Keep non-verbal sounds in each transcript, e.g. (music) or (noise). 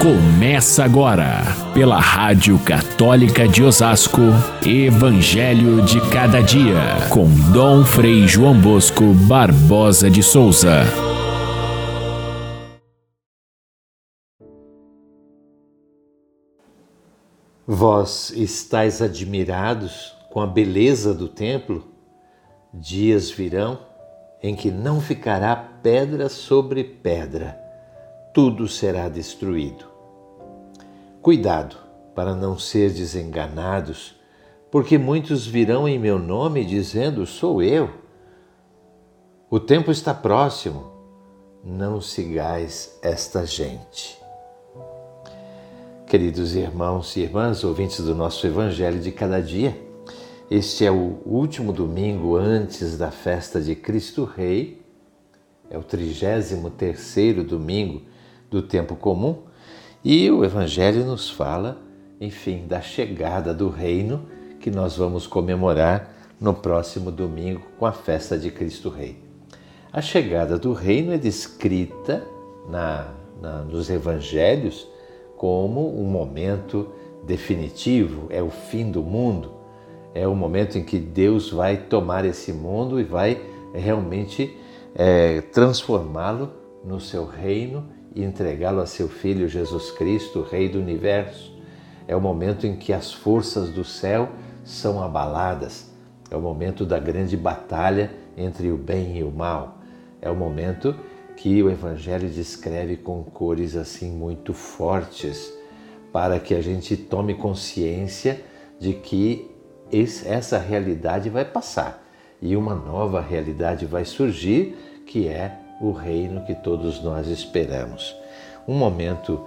Começa agora, pela Rádio Católica de Osasco, Evangelho de Cada Dia, com Dom Frei João Bosco Barbosa de Souza. Vós estáis admirados com a beleza do templo? Dias virão em que não ficará pedra sobre pedra, tudo será destruído. Cuidado para não ser desenganados, porque muitos virão em meu nome dizendo: Sou eu. O tempo está próximo, não sigais esta gente. Queridos irmãos e irmãs, ouvintes do nosso Evangelho de cada dia, este é o último domingo antes da festa de Cristo Rei, é o 33 terceiro domingo do tempo comum, e o Evangelho nos fala, enfim, da chegada do reino que nós vamos comemorar no próximo domingo com a festa de Cristo Rei. A chegada do reino é descrita na, na, nos evangelhos como um momento definitivo, é o fim do mundo, é o momento em que Deus vai tomar esse mundo e vai realmente é, transformá-lo no seu reino e entregá-lo a seu Filho Jesus Cristo, Rei do Universo. É o momento em que as forças do céu são abaladas. É o momento da grande batalha entre o bem e o mal. É o momento que o Evangelho descreve com cores assim muito fortes, para que a gente tome consciência de que essa realidade vai passar e uma nova realidade vai surgir, que é o reino que todos nós esperamos. Um momento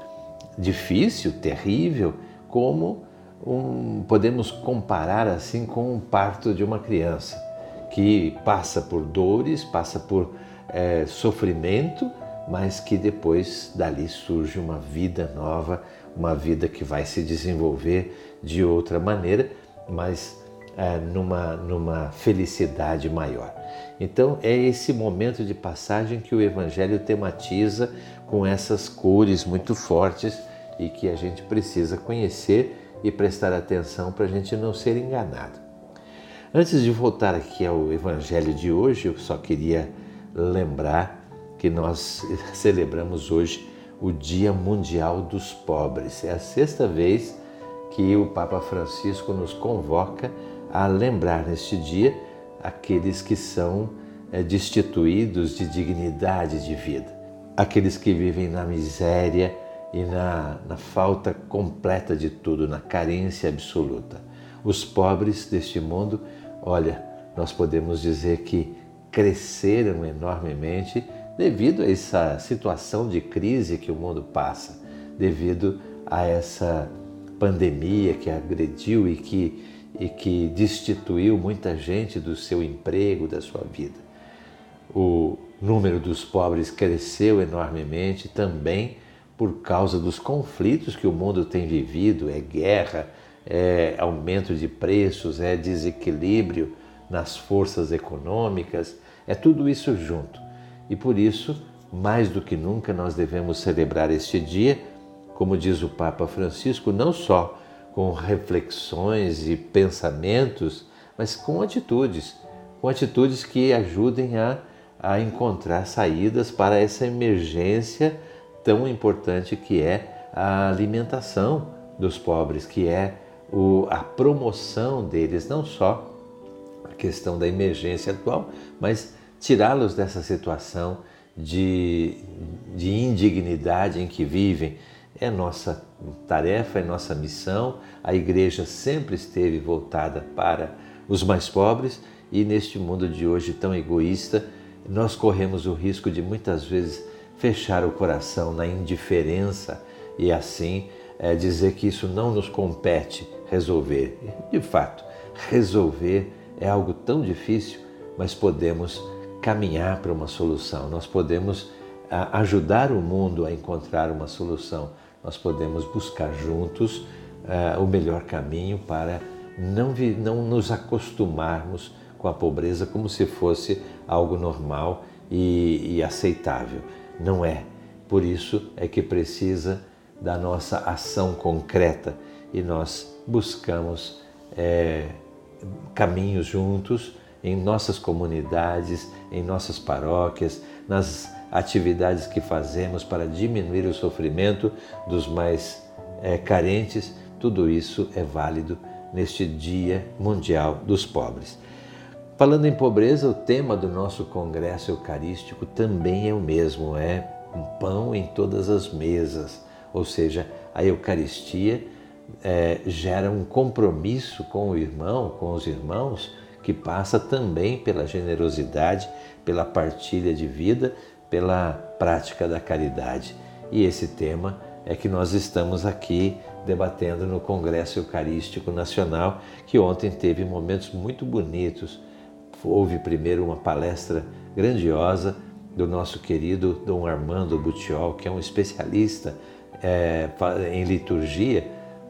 difícil, terrível, como um, podemos comparar assim com o parto de uma criança que passa por dores, passa por é, sofrimento, mas que depois dali surge uma vida nova, uma vida que vai se desenvolver de outra maneira mas numa, numa felicidade maior. Então é esse momento de passagem que o Evangelho tematiza com essas cores muito fortes e que a gente precisa conhecer e prestar atenção para a gente não ser enganado. Antes de voltar aqui ao Evangelho de hoje, eu só queria lembrar que nós (laughs) celebramos hoje o Dia Mundial dos Pobres. É a sexta vez que o Papa Francisco nos convoca a lembrar neste dia aqueles que são é, destituídos de dignidade de vida, aqueles que vivem na miséria e na, na falta completa de tudo, na carência absoluta. Os pobres deste mundo, olha, nós podemos dizer que cresceram enormemente devido a essa situação de crise que o mundo passa, devido a essa pandemia que agrediu e que, e que destituiu muita gente do seu emprego, da sua vida. O número dos pobres cresceu enormemente também por causa dos conflitos que o mundo tem vivido é guerra, é aumento de preços, é desequilíbrio nas forças econômicas, é tudo isso junto. E por isso, mais do que nunca, nós devemos celebrar este dia como diz o Papa Francisco, não só com reflexões e pensamentos, mas com atitudes, com atitudes que ajudem a, a encontrar saídas para essa emergência tão importante que é a alimentação dos pobres, que é o, a promoção deles, não só a questão da emergência atual, mas tirá-los dessa situação de, de indignidade em que vivem, é nossa tarefa, é nossa missão. A igreja sempre esteve voltada para os mais pobres e neste mundo de hoje tão egoísta, nós corremos o risco de muitas vezes fechar o coração na indiferença e assim é, dizer que isso não nos compete resolver. De fato, resolver é algo tão difícil, mas podemos caminhar para uma solução, nós podemos ajudar o mundo a encontrar uma solução nós podemos buscar juntos uh, o melhor caminho para não, vi, não nos acostumarmos com a pobreza como se fosse algo normal e, e aceitável. Não é. Por isso é que precisa da nossa ação concreta e nós buscamos é, caminhos juntos em nossas comunidades, em nossas paróquias, nas atividades que fazemos para diminuir o sofrimento dos mais é, carentes, tudo isso é válido neste Dia Mundial dos Pobres. Falando em pobreza, o tema do nosso congresso eucarístico também é o mesmo, é um pão em todas as mesas, ou seja, a Eucaristia é, gera um compromisso com o irmão, com os irmãos, que passa também pela generosidade, pela partilha de vida, pela prática da caridade. E esse tema é que nós estamos aqui debatendo no Congresso Eucarístico Nacional, que ontem teve momentos muito bonitos. Houve primeiro uma palestra grandiosa do nosso querido Dom Armando Butiol, que é um especialista é, em liturgia,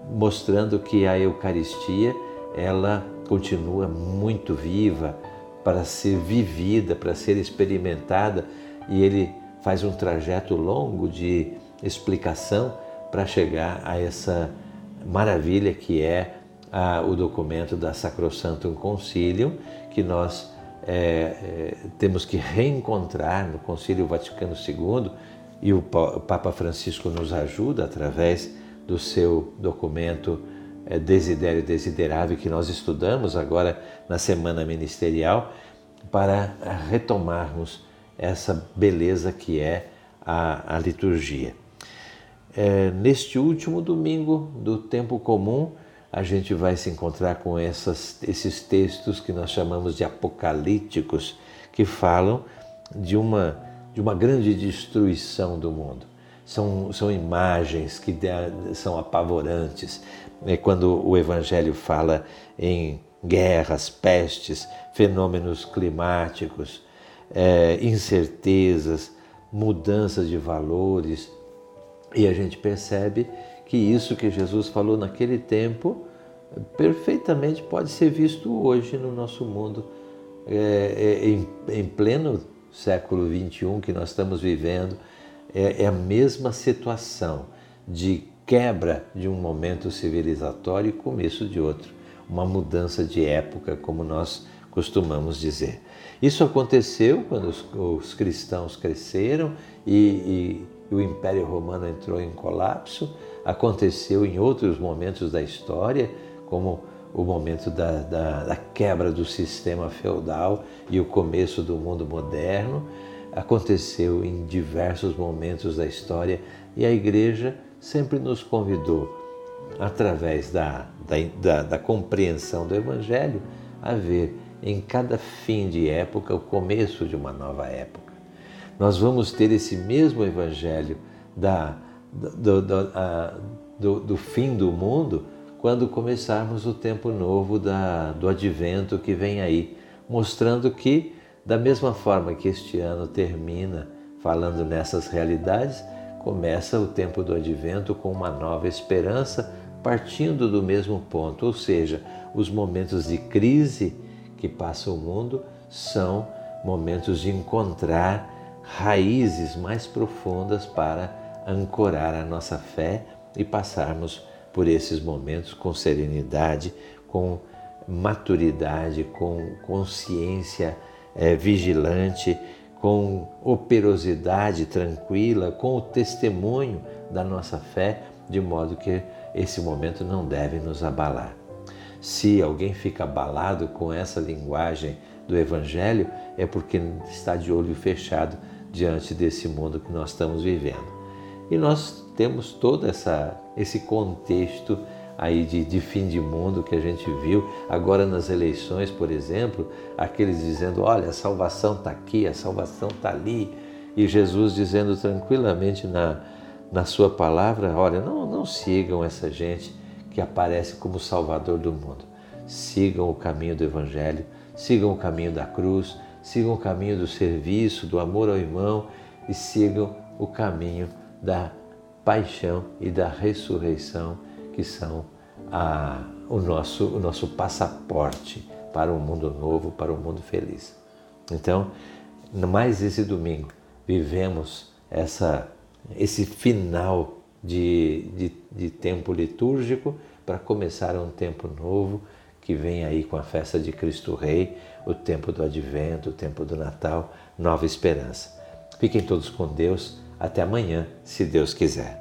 mostrando que a Eucaristia ela continua muito viva para ser vivida, para ser experimentada, e ele faz um trajeto longo de explicação para chegar a essa maravilha que é a, o documento da Sacrosantum Concilium, que nós é, é, temos que reencontrar no Concílio Vaticano II, e o Papa Francisco nos ajuda através do seu documento é, Desidério Desiderável, que nós estudamos agora na Semana Ministerial, para retomarmos essa beleza que é a, a liturgia. É, neste último domingo do tempo comum, a gente vai se encontrar com essas, esses textos que nós chamamos de apocalípticos, que falam de uma, de uma grande destruição do mundo. São, são imagens que são apavorantes. É quando o Evangelho fala em guerras, pestes, fenômenos climáticos, é, incertezas, mudanças de valores, e a gente percebe que isso que Jesus falou naquele tempo perfeitamente pode ser visto hoje no nosso mundo, é, é, em, em, pleno século XXI que nós estamos vivendo. É, é a mesma situação de quebra de um momento civilizatório e começo de outro, uma mudança de época, como nós costumamos dizer. Isso aconteceu quando os, os cristãos cresceram e, e o Império Romano entrou em colapso, aconteceu em outros momentos da história, como o momento da, da, da, quebra do sistema feudal e o começo do mundo moderno, aconteceu em diversos momentos da história e a Igreja sempre nos convidou, através da, da, da compreensão do Evangelho, a ver em cada fim de época o começo de uma nova época. Nós vamos ter esse mesmo evangelho da, do, do, a, do, do fim do mundo quando começarmos o tempo novo da, do advento que vem aí, mostrando que, da mesma forma que este ano termina falando nessas realidades, começa o tempo do advento com uma nova esperança, partindo do mesmo ponto, ou seja, os momentos de crise que passa o mundo são momentos de encontrar raízes mais profundas para ancorar a nossa fé e passarmos por esses momentos com serenidade, com maturidade, com consciência é, vigilante, com operosidade tranquila, com o testemunho da nossa fé, de modo que esse momento não deve nos abalar. Se alguém fica abalado com essa linguagem do Evangelho, é porque está de olho fechado diante desse mundo que nós estamos vivendo. E nós temos todo essa, esse contexto aí de, de fim de mundo que a gente viu agora nas eleições, por exemplo, aqueles dizendo: olha, a salvação está aqui, a salvação está ali, e Jesus dizendo tranquilamente na, na sua palavra: olha, não, não sigam essa gente que aparece como salvador do mundo. Sigam o caminho do Evangelho, sigam o caminho da cruz, sigam o caminho do serviço, do amor ao irmão e sigam o caminho da paixão e da ressurreição, que são a, o, nosso, o nosso passaporte para um mundo novo, para um mundo feliz. Então, mais esse domingo, vivemos essa, esse final de, de, de tempo litúrgico para começar um tempo novo que vem aí com a festa de Cristo Rei, o tempo do Advento, o tempo do Natal, nova esperança. Fiquem todos com Deus. Até amanhã, se Deus quiser.